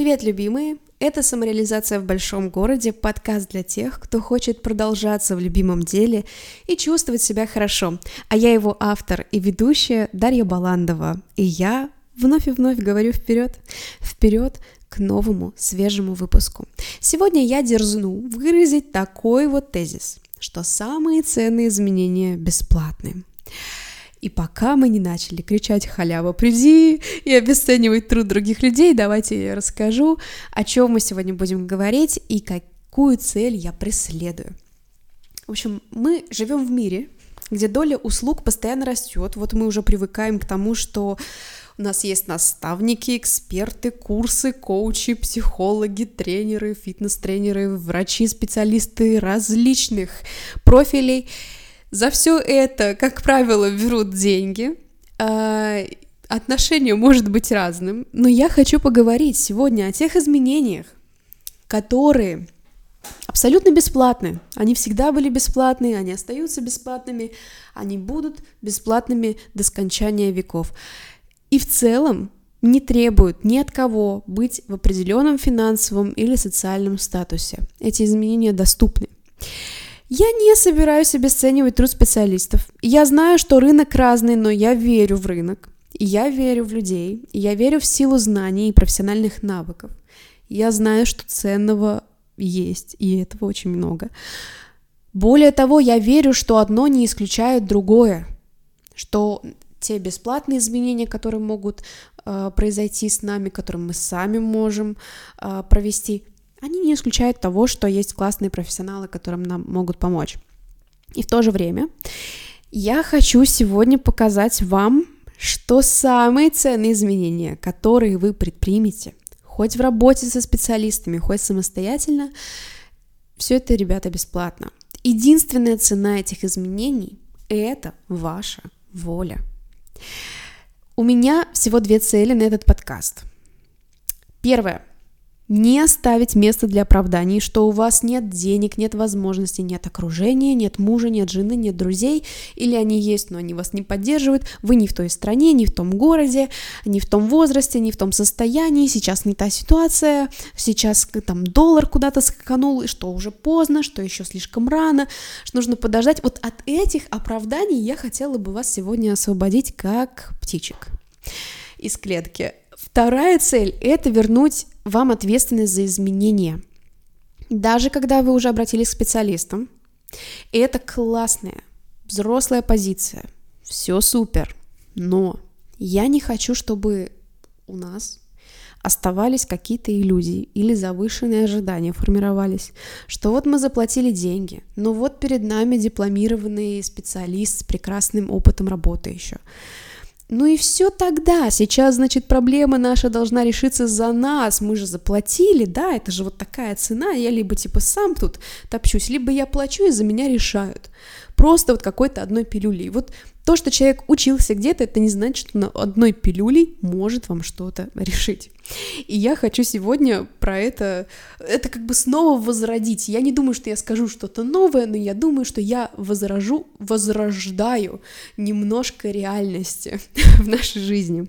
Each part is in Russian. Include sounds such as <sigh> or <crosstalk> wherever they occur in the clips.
Привет, любимые! Это «Самореализация в большом городе» — подкаст для тех, кто хочет продолжаться в любимом деле и чувствовать себя хорошо. А я его автор и ведущая Дарья Баландова. И я вновь и вновь говорю вперед, вперед к новому свежему выпуску. Сегодня я дерзну выразить такой вот тезис, что самые ценные изменения бесплатны. И пока мы не начали кричать «халява, приди!» и обесценивать труд других людей, давайте я расскажу, о чем мы сегодня будем говорить и какую цель я преследую. В общем, мы живем в мире, где доля услуг постоянно растет. Вот мы уже привыкаем к тому, что у нас есть наставники, эксперты, курсы, коучи, психологи, тренеры, фитнес-тренеры, врачи, специалисты различных профилей – за все это, как правило, берут деньги. А, отношение может быть разным, но я хочу поговорить сегодня о тех изменениях, которые абсолютно бесплатны. Они всегда были бесплатные, они остаются бесплатными, они будут бесплатными до скончания веков. И в целом не требуют ни от кого быть в определенном финансовом или социальном статусе. Эти изменения доступны. Я не собираюсь обесценивать труд специалистов. Я знаю, что рынок разный, но я верю в рынок. Я верю в людей. Я верю в силу знаний и профессиональных навыков. Я знаю, что ценного есть, и этого очень много. Более того, я верю, что одно не исключает другое, что те бесплатные изменения, которые могут э, произойти с нами, которые мы сами можем э, провести, они не исключают того, что есть классные профессионалы, которым нам могут помочь. И в то же время я хочу сегодня показать вам, что самые ценные изменения, которые вы предпримете, хоть в работе со специалистами, хоть самостоятельно, все это, ребята, бесплатно. Единственная цена этих изменений – это ваша воля. У меня всего две цели на этот подкаст. Первое не оставить место для оправданий, что у вас нет денег, нет возможностей, нет окружения, нет мужа, нет жены, нет друзей, или они есть, но они вас не поддерживают, вы не в той стране, не в том городе, не в том возрасте, не в том состоянии, сейчас не та ситуация, сейчас там доллар куда-то скаканул, и что уже поздно, что еще слишком рано, что нужно подождать. Вот от этих оправданий я хотела бы вас сегодня освободить как птичек из клетки. Вторая цель — это вернуть вам ответственность за изменения. Даже когда вы уже обратились к специалистам, это классная, взрослая позиция. Все супер. Но я не хочу, чтобы у нас оставались какие-то иллюзии или завышенные ожидания формировались, что вот мы заплатили деньги, но вот перед нами дипломированный специалист с прекрасным опытом работы еще. Ну и все тогда. Сейчас, значит, проблема наша должна решиться за нас. Мы же заплатили, да, это же вот такая цена. Я либо типа сам тут топчусь, либо я плачу и за меня решают. Просто вот какой-то одной пилюлей. Вот то, что человек учился где-то, это не значит, что одной пилюлей может вам что-то решить. И я хочу сегодня про это, это как бы снова возродить. Я не думаю, что я скажу что-то новое, но я думаю, что я возражу, возрождаю немножко реальности <laughs> в нашей жизни.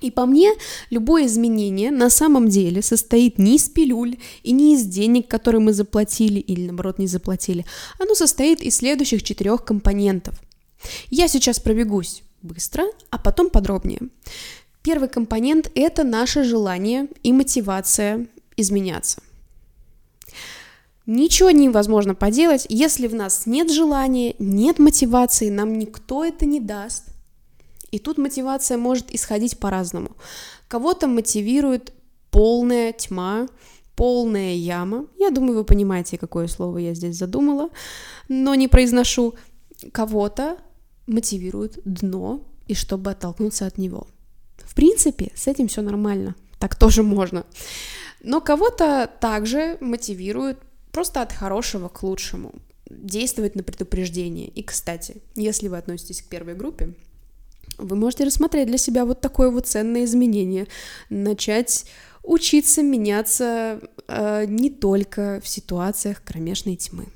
И по мне, любое изменение на самом деле состоит не из пилюль и не из денег, которые мы заплатили или наоборот не заплатили. Оно состоит из следующих четырех компонентов – я сейчас пробегусь быстро, а потом подробнее. Первый компонент – это наше желание и мотивация изменяться. Ничего невозможно поделать, если в нас нет желания, нет мотивации, нам никто это не даст. И тут мотивация может исходить по-разному. Кого-то мотивирует полная тьма, полная яма. Я думаю, вы понимаете, какое слово я здесь задумала, но не произношу. Кого-то мотивирует дно и чтобы оттолкнуться от него. В принципе, с этим все нормально, так тоже можно. Но кого-то также мотивирует просто от хорошего к лучшему, действовать на предупреждение. И, кстати, если вы относитесь к первой группе, вы можете рассмотреть для себя вот такое вот ценное изменение, начать учиться меняться э, не только в ситуациях кромешной тьмы.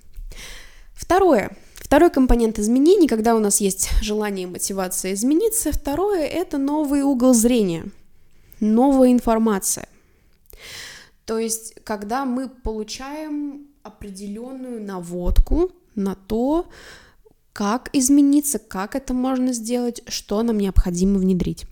Второе. Второй компонент изменений, когда у нас есть желание и мотивация измениться, второе – это новый угол зрения, новая информация. То есть, когда мы получаем определенную наводку на то, как измениться, как это можно сделать, что нам необходимо внедрить.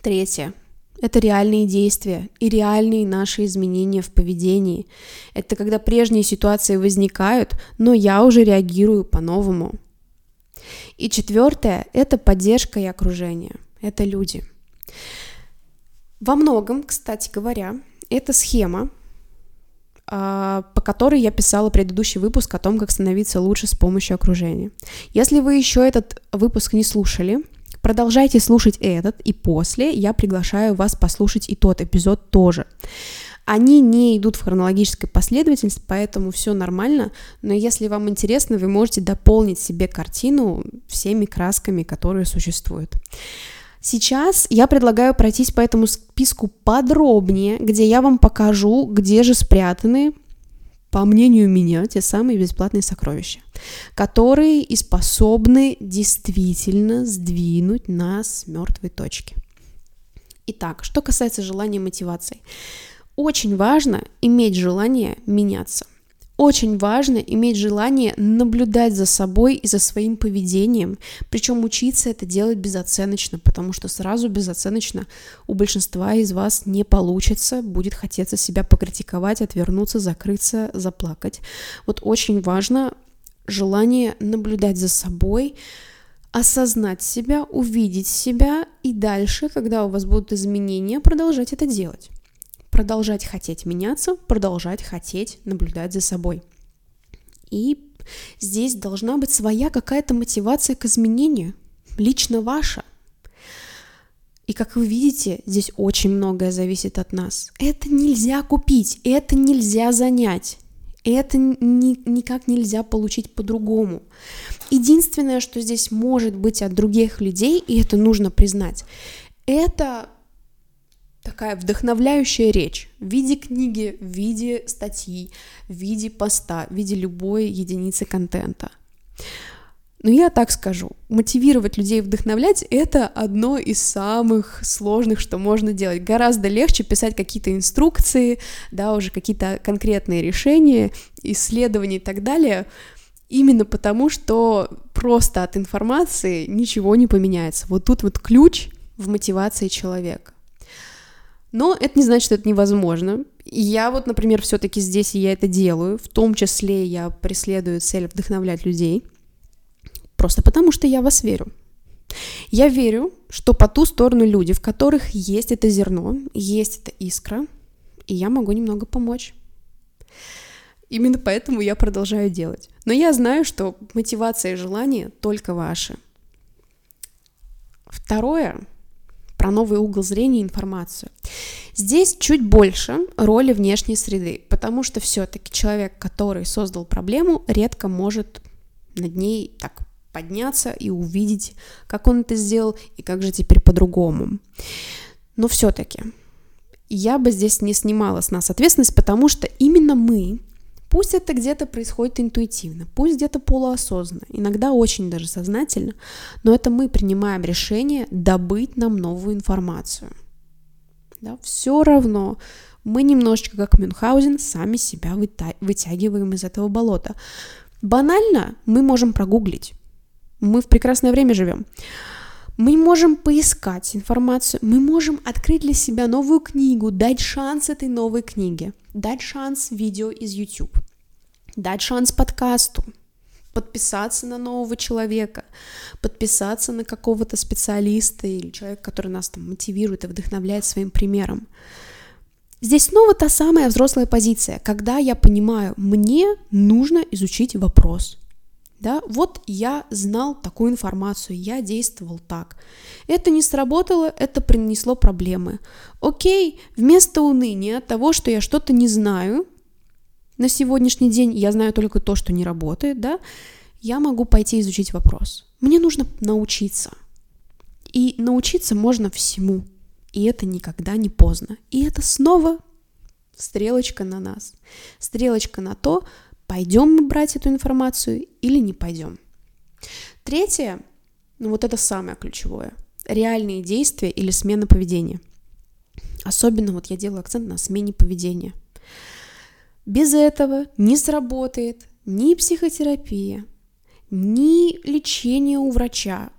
Третье. Это реальные действия и реальные наши изменения в поведении. Это когда прежние ситуации возникают, но я уже реагирую по-новому. И четвертое – это поддержка и окружение. Это люди. Во многом, кстати говоря, это схема, а, по которой я писала предыдущий выпуск о том, как становиться лучше с помощью окружения. Если вы еще этот выпуск не слушали, продолжайте слушать этот, и после я приглашаю вас послушать и тот эпизод тоже. Они не идут в хронологической последовательности, поэтому все нормально, но если вам интересно, вы можете дополнить себе картину всеми красками, которые существуют. Сейчас я предлагаю пройтись по этому списку подробнее, где я вам покажу, где же спрятаны, по мнению меня, те самые бесплатные сокровища, которые и способны действительно сдвинуть нас с мертвой точки. Итак, что касается желания мотивации. Очень важно иметь желание меняться. Очень важно иметь желание наблюдать за собой и за своим поведением, причем учиться это делать безоценочно, потому что сразу безоценочно у большинства из вас не получится, будет хотеться себя покритиковать, отвернуться, закрыться, заплакать. Вот очень важно желание наблюдать за собой, осознать себя, увидеть себя и дальше, когда у вас будут изменения, продолжать это делать продолжать хотеть меняться, продолжать хотеть наблюдать за собой. И здесь должна быть своя какая-то мотивация к изменению, лично ваша. И как вы видите, здесь очень многое зависит от нас. Это нельзя купить, это нельзя занять, это ни, никак нельзя получить по-другому. Единственное, что здесь может быть от других людей, и это нужно признать, это такая вдохновляющая речь в виде книги, в виде статьи, в виде поста, в виде любой единицы контента. Но я так скажу, мотивировать людей, вдохновлять — это одно из самых сложных, что можно делать. Гораздо легче писать какие-то инструкции, да, уже какие-то конкретные решения, исследования и так далее, именно потому, что просто от информации ничего не поменяется. Вот тут вот ключ в мотивации человека. Но это не значит, что это невозможно. я вот, например, все-таки здесь я это делаю, в том числе я преследую цель вдохновлять людей, просто потому что я вас верю. Я верю, что по ту сторону люди, в которых есть это зерно, есть эта искра, и я могу немного помочь. Именно поэтому я продолжаю делать. Но я знаю, что мотивация и желание только ваши. Второе, про новый угол зрения информацию. Здесь чуть больше роли внешней среды, потому что все-таки человек, который создал проблему, редко может над ней так подняться и увидеть, как он это сделал и как же теперь по-другому. Но все-таки я бы здесь не снимала с нас ответственность, потому что именно мы Пусть это где-то происходит интуитивно, пусть где-то полуосознанно, иногда очень даже сознательно, но это мы принимаем решение добыть нам новую информацию. Да, все равно мы немножечко, как Мюнхгаузен, сами себя вытягиваем из этого болота. Банально мы можем прогуглить. Мы в прекрасное время живем. Мы можем поискать информацию, мы можем открыть для себя новую книгу, дать шанс этой новой книге, дать шанс видео из YouTube, дать шанс подкасту, подписаться на нового человека, подписаться на какого-то специалиста или человека, который нас там мотивирует и вдохновляет своим примером. Здесь снова та самая взрослая позиция, когда я понимаю, мне нужно изучить вопрос – да, вот я знал такую информацию, я действовал так. Это не сработало, это принесло проблемы. Окей, вместо уныния от того, что я что-то не знаю, на сегодняшний день я знаю только то, что не работает, да, я могу пойти изучить вопрос. Мне нужно научиться. И научиться можно всему. И это никогда не поздно. И это снова стрелочка на нас. Стрелочка на то, пойдем мы брать эту информацию или не пойдем. Третье, ну вот это самое ключевое, реальные действия или смена поведения. Особенно вот я делаю акцент на смене поведения. Без этого не сработает ни психотерапия, ни лечение у врача,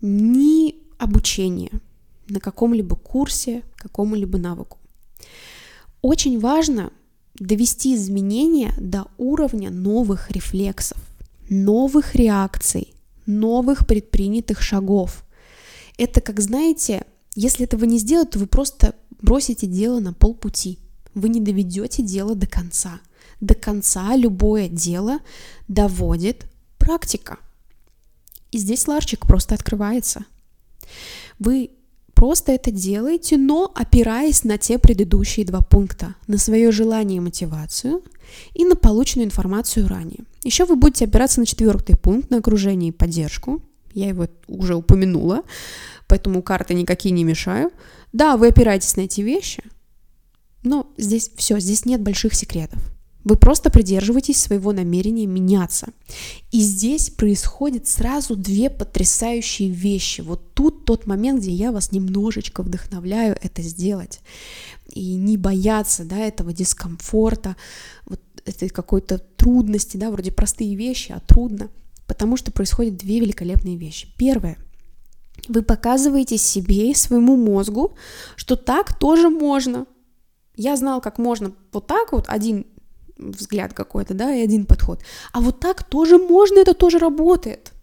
ни обучение на каком-либо курсе, какому-либо навыку. Очень важно довести изменения до уровня новых рефлексов, новых реакций, новых предпринятых шагов. Это, как знаете, если этого не сделать, то вы просто бросите дело на полпути. Вы не доведете дело до конца. До конца любое дело доводит практика. И здесь ларчик просто открывается. Вы просто это делаете, но опираясь на те предыдущие два пункта, на свое желание и мотивацию и на полученную информацию ранее. Еще вы будете опираться на четвертый пункт, на окружение и поддержку. Я его уже упомянула, поэтому карты никакие не мешаю. Да, вы опираетесь на эти вещи, но здесь все, здесь нет больших секретов. Вы просто придерживаетесь своего намерения меняться. И здесь происходят сразу две потрясающие вещи. Вот тут тот момент, где я вас немножечко вдохновляю это сделать. И не бояться да, этого дискомфорта, вот этой какой-то трудности, да, вроде простые вещи, а трудно. Потому что происходят две великолепные вещи. Первое. Вы показываете себе и своему мозгу, что так тоже можно. Я знал, как можно вот так вот, один взгляд какой-то, да, и один подход. А вот так тоже можно, это тоже работает.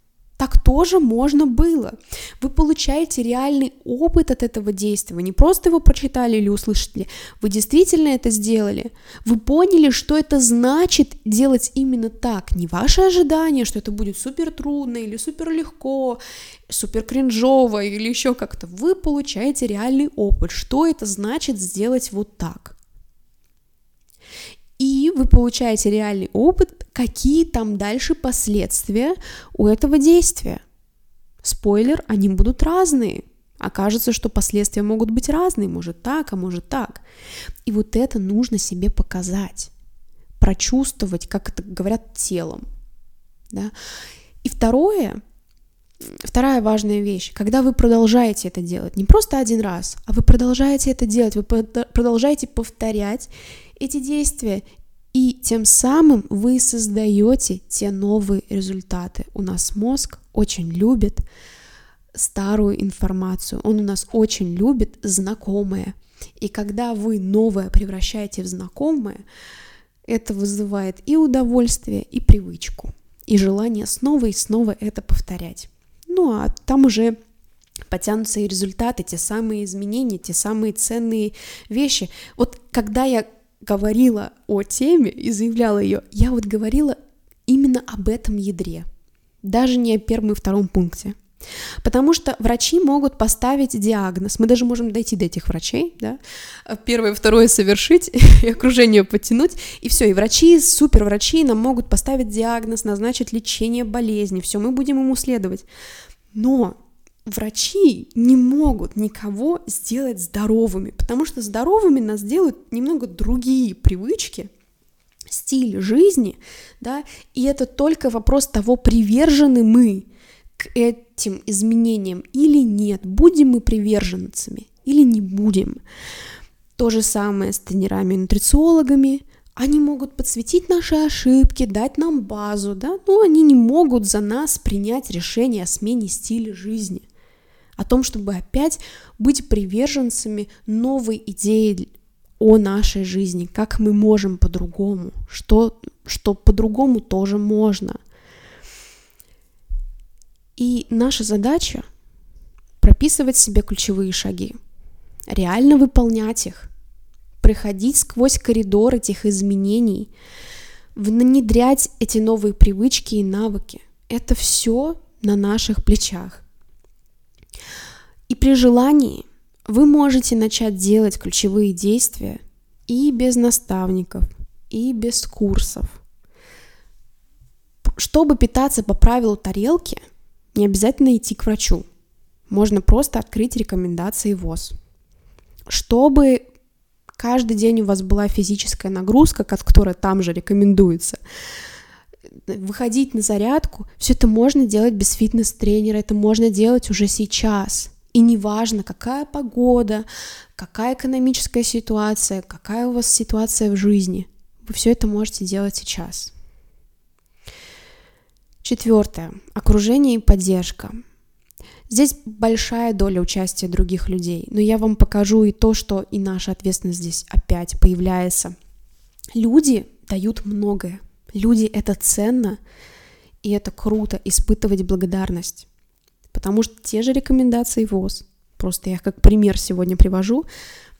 Так тоже можно было. Вы получаете реальный опыт от этого действия. Вы не просто его прочитали или услышали, вы действительно это сделали. Вы поняли, что это значит делать именно так. Не ваше ожидание, что это будет супер трудно или супер легко, супер кринжово или еще как-то. Вы получаете реальный опыт, что это значит сделать вот так и вы получаете реальный опыт, какие там дальше последствия у этого действия. Спойлер, они будут разные. Окажется, что последствия могут быть разные, может так, а может так. И вот это нужно себе показать, прочувствовать, как это говорят, телом. Да? И второе, вторая важная вещь, когда вы продолжаете это делать, не просто один раз, а вы продолжаете это делать, вы продолжаете повторять эти действия, и тем самым вы создаете те новые результаты. У нас мозг очень любит старую информацию, он у нас очень любит знакомое. И когда вы новое превращаете в знакомое, это вызывает и удовольствие, и привычку, и желание снова и снова это повторять. Ну а там уже потянутся и результаты, те самые изменения, те самые ценные вещи. Вот когда я говорила о теме и заявляла ее, я вот говорила именно об этом ядре, даже не о первом и втором пункте. Потому что врачи могут поставить диагноз. Мы даже можем дойти до этих врачей, да, первое, второе совершить, <laughs> и окружение подтянуть, и все. И врачи, супер врачи нам могут поставить диагноз, назначить лечение болезни, все, мы будем ему следовать. Но врачи не могут никого сделать здоровыми, потому что здоровыми нас делают немного другие привычки, стиль жизни, да, и это только вопрос того, привержены мы к этим изменениям или нет, будем мы приверженцами или не будем. То же самое с тренерами-нутрициологами, они могут подсветить наши ошибки, дать нам базу, да, но они не могут за нас принять решение о смене стиля жизни о том, чтобы опять быть приверженцами новой идеи о нашей жизни, как мы можем по-другому, что, что по-другому тоже можно. И наша задача прописывать себе ключевые шаги, реально выполнять их, проходить сквозь коридор этих изменений, внедрять эти новые привычки и навыки. Это все на наших плечах. И при желании вы можете начать делать ключевые действия и без наставников, и без курсов. Чтобы питаться по правилу тарелки, не обязательно идти к врачу. Можно просто открыть рекомендации ВОЗ. Чтобы каждый день у вас была физическая нагрузка, которая там же рекомендуется, выходить на зарядку, все это можно делать без фитнес-тренера, это можно делать уже сейчас. И неважно, какая погода, какая экономическая ситуация, какая у вас ситуация в жизни, вы все это можете делать сейчас. Четвертое. Окружение и поддержка. Здесь большая доля участия других людей, но я вам покажу и то, что и наша ответственность здесь опять появляется. Люди дают многое. Люди — это ценно, и это круто испытывать благодарность. Потому что те же рекомендации ВОЗ, просто я их как пример сегодня привожу,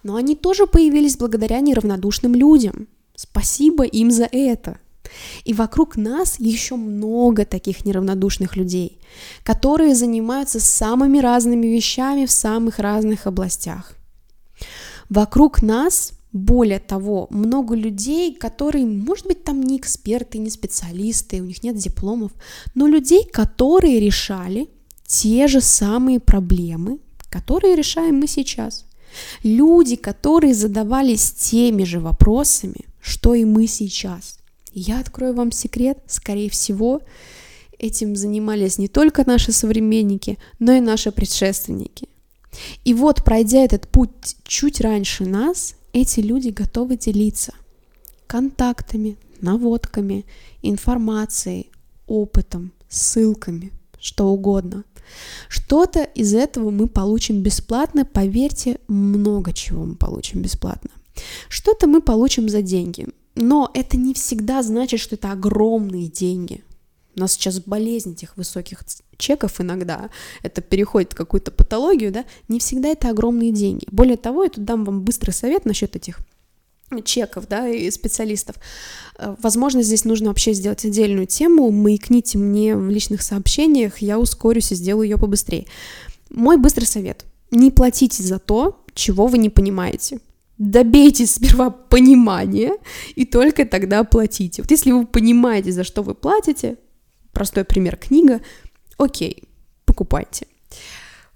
но они тоже появились благодаря неравнодушным людям. Спасибо им за это. И вокруг нас еще много таких неравнодушных людей, которые занимаются самыми разными вещами в самых разных областях. Вокруг нас более того, много людей, которые, может быть, там не эксперты, не специалисты, у них нет дипломов, но людей, которые решали те же самые проблемы, которые решаем мы сейчас. Люди, которые задавались теми же вопросами, что и мы сейчас. Я открою вам секрет, скорее всего, этим занимались не только наши современники, но и наши предшественники. И вот, пройдя этот путь чуть раньше нас, эти люди готовы делиться контактами, наводками, информацией, опытом, ссылками, что угодно. Что-то из этого мы получим бесплатно, поверьте, много чего мы получим бесплатно. Что-то мы получим за деньги, но это не всегда значит, что это огромные деньги. У нас сейчас болезнь этих высоких чеков иногда, это переходит в какую-то патологию, да, не всегда это огромные деньги. Более того, я тут дам вам быстрый совет насчет этих чеков, да, и специалистов. Э, возможно, здесь нужно вообще сделать отдельную тему, маякните мне в личных сообщениях, я ускорюсь и сделаю ее побыстрее. Мой быстрый совет. Не платите за то, чего вы не понимаете. Добейтесь сперва понимания, и только тогда платите. Вот если вы понимаете, за что вы платите, простой пример книга, окей, покупайте.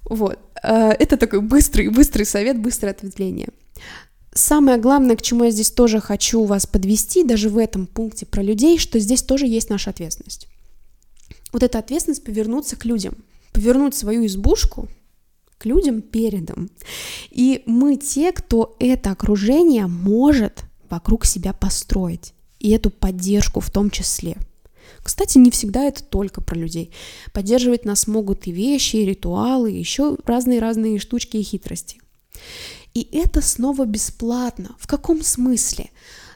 Вот, э, это такой быстрый, быстрый совет, быстрое ответвление. Самое главное, к чему я здесь тоже хочу вас подвести, даже в этом пункте про людей, что здесь тоже есть наша ответственность. Вот эта ответственность повернуться к людям, повернуть свою избушку к людям передом. И мы те, кто это окружение может вокруг себя построить, и эту поддержку в том числе. Кстати, не всегда это только про людей. Поддерживать нас могут и вещи, и ритуалы, и еще разные-разные штучки и хитрости. И это снова бесплатно. В каком смысле?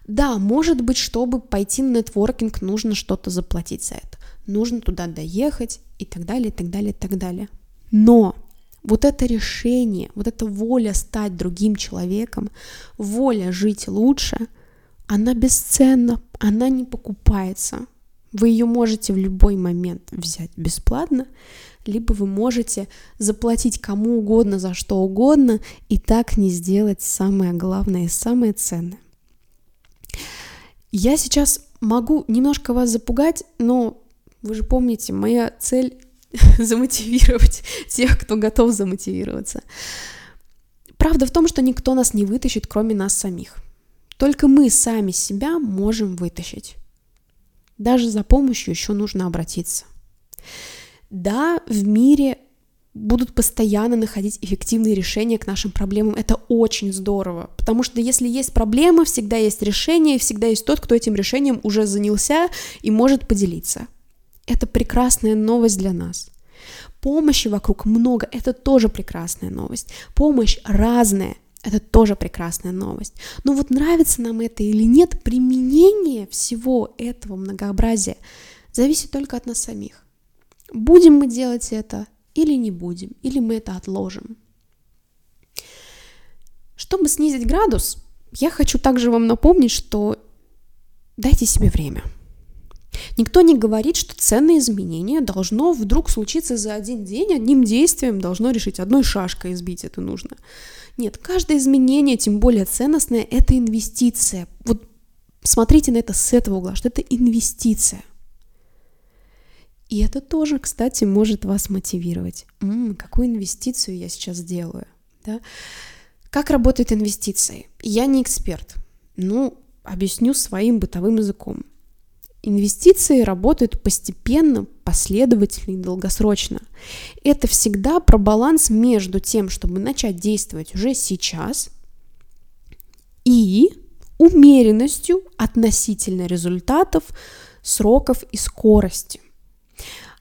Да, может быть, чтобы пойти на нетворкинг, нужно что-то заплатить за это. Нужно туда доехать и так далее, и так далее, и так далее. Но вот это решение, вот эта воля стать другим человеком, воля жить лучше, она бесценна, она не покупается. Вы ее можете в любой момент взять бесплатно, либо вы можете заплатить кому угодно за что угодно и так не сделать самое главное и самое ценное. Я сейчас могу немножко вас запугать, но вы же помните, моя цель <laughs> замотивировать тех, кто готов замотивироваться. Правда в том, что никто нас не вытащит, кроме нас самих. Только мы сами себя можем вытащить. Даже за помощью еще нужно обратиться. Да, в мире будут постоянно находить эффективные решения к нашим проблемам. Это очень здорово, потому что если есть проблема, всегда есть решение, и всегда есть тот, кто этим решением уже занялся и может поделиться. Это прекрасная новость для нас. Помощи вокруг много, это тоже прекрасная новость. Помощь разная, это тоже прекрасная новость. Но вот нравится нам это или нет, применение всего этого многообразия зависит только от нас самих. Будем мы делать это или не будем, или мы это отложим. Чтобы снизить градус, я хочу также вам напомнить, что дайте себе время. Никто не говорит, что ценное изменение должно вдруг случиться за один день, одним действием должно решить, одной шашкой избить это нужно. Нет, каждое изменение, тем более ценностное, это инвестиция. Вот смотрите на это с этого угла, что это инвестиция. И это тоже, кстати, может вас мотивировать. М-м, какую инвестицию я сейчас делаю? Да? Как работают инвестиции? Я не эксперт. Ну, объясню своим бытовым языком. Инвестиции работают постепенно, последовательно и долгосрочно. Это всегда про баланс между тем, чтобы начать действовать уже сейчас, и умеренностью относительно результатов, сроков и скорости.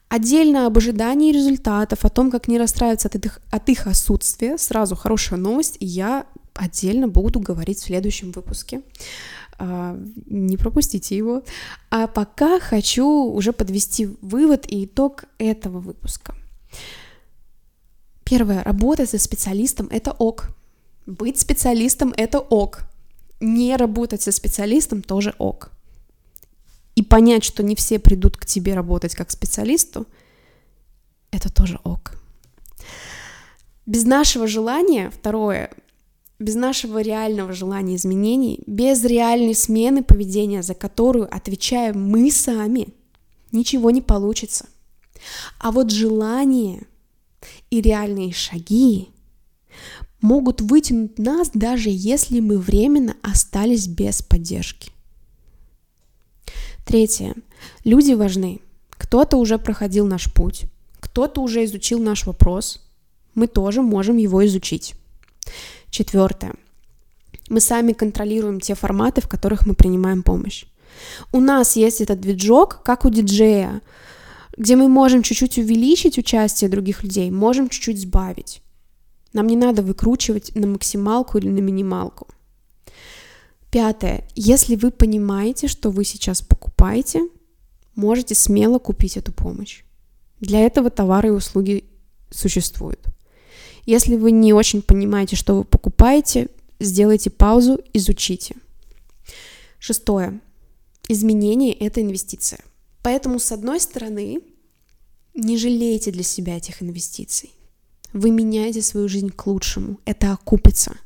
Отдельно об ожидании результатов, о том, как не расстраиваться от их, от их отсутствия, сразу хорошая новость, я отдельно буду говорить в следующем выпуске. А, не пропустите его. А пока хочу уже подвести вывод и итог этого выпуска. Первое. Работать со специалистом – это ок. Быть специалистом – это ок. Не работать со специалистом тоже ок. И понять, что не все придут к тебе работать как специалисту, это тоже ок. Без нашего желания, второе, без нашего реального желания изменений, без реальной смены поведения, за которую отвечаем мы сами, ничего не получится. А вот желание и реальные шаги могут вытянуть нас, даже если мы временно остались без поддержки. Третье. Люди важны. Кто-то уже проходил наш путь, кто-то уже изучил наш вопрос, мы тоже можем его изучить. Четвертое. Мы сами контролируем те форматы, в которых мы принимаем помощь. У нас есть этот движок, как у диджея, где мы можем чуть-чуть увеличить участие других людей, можем чуть-чуть сбавить. Нам не надо выкручивать на максималку или на минималку. Пятое. Если вы понимаете, что вы сейчас покупаете, можете смело купить эту помощь. Для этого товары и услуги существуют. Если вы не очень понимаете, что вы покупаете, сделайте паузу, изучите. Шестое. Изменение – это инвестиция. Поэтому, с одной стороны, не жалейте для себя этих инвестиций. Вы меняете свою жизнь к лучшему. Это окупится.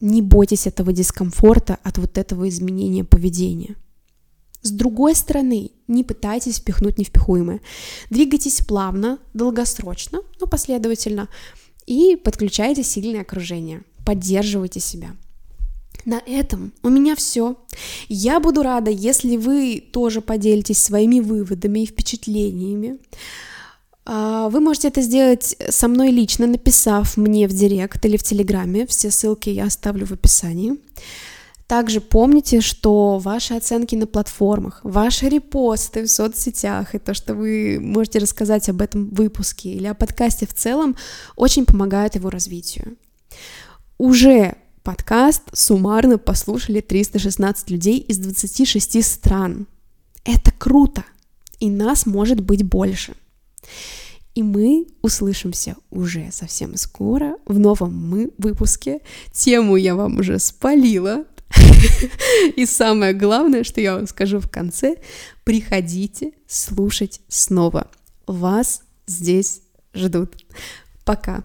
Не бойтесь этого дискомфорта от вот этого изменения поведения. С другой стороны, не пытайтесь впихнуть невпихуемое. Двигайтесь плавно, долгосрочно, но последовательно. И подключайте сильное окружение. Поддерживайте себя. На этом у меня все. Я буду рада, если вы тоже поделитесь своими выводами и впечатлениями. А, вы можете это сделать со мной лично, написав мне в директ или в телеграме. Все ссылки я оставлю в описании. Также помните, что ваши оценки на платформах, ваши репосты в соцсетях и то, что вы можете рассказать об этом выпуске или о подкасте в целом, очень помогают его развитию. Уже подкаст суммарно послушали 316 людей из 26 стран. Это круто, и нас может быть больше. И мы услышимся уже совсем скоро в новом мы выпуске. Тему я вам уже спалила, <laughs> И самое главное, что я вам скажу в конце, приходите слушать снова. Вас здесь ждут. Пока.